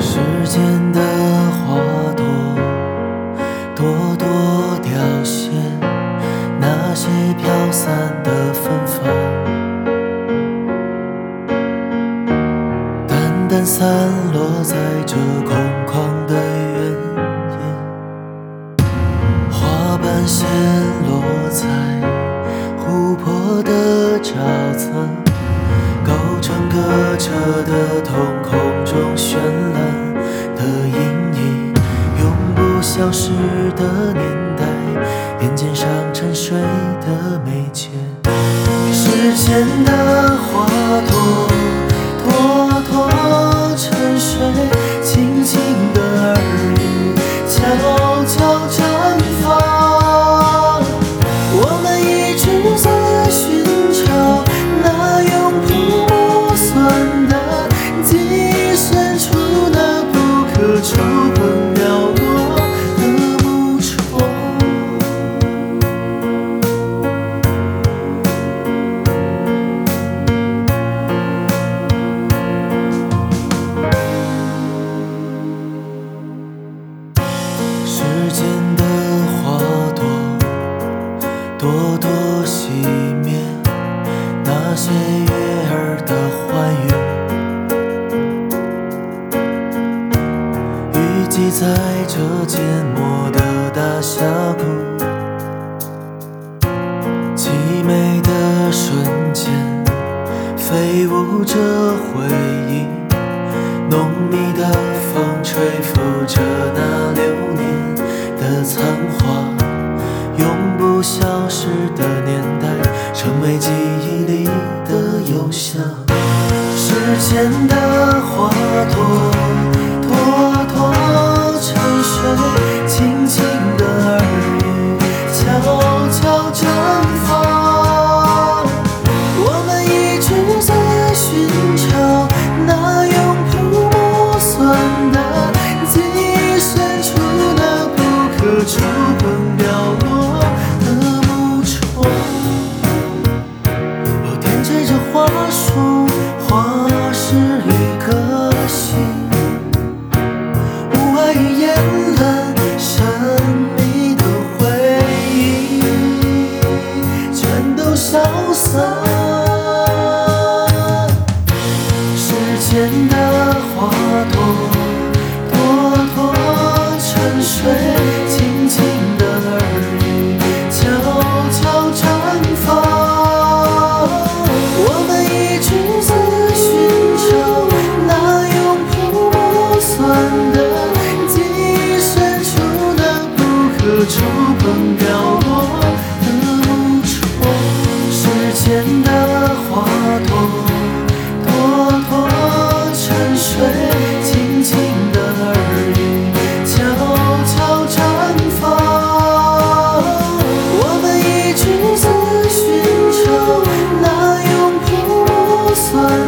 时间的花朵，朵朵凋谢，那些飘散的芬芳，淡淡散落在这空旷的原野，花瓣陷落在湖泊的沼泽。构成隔着的瞳孔中绚烂消失的年代，眼肩上沉睡的眉间，时间的花多熄灭，那些月儿的欢愉，淤积在这缄默的大峡谷，凄美的瞬间，飞舞着回忆，浓密的风吹拂着那流年的残花。消失的年代，成为记忆里的游侠。时间的的花朵朵朵沉睡静静的耳语悄悄绽放我们一直在寻找那永恒不算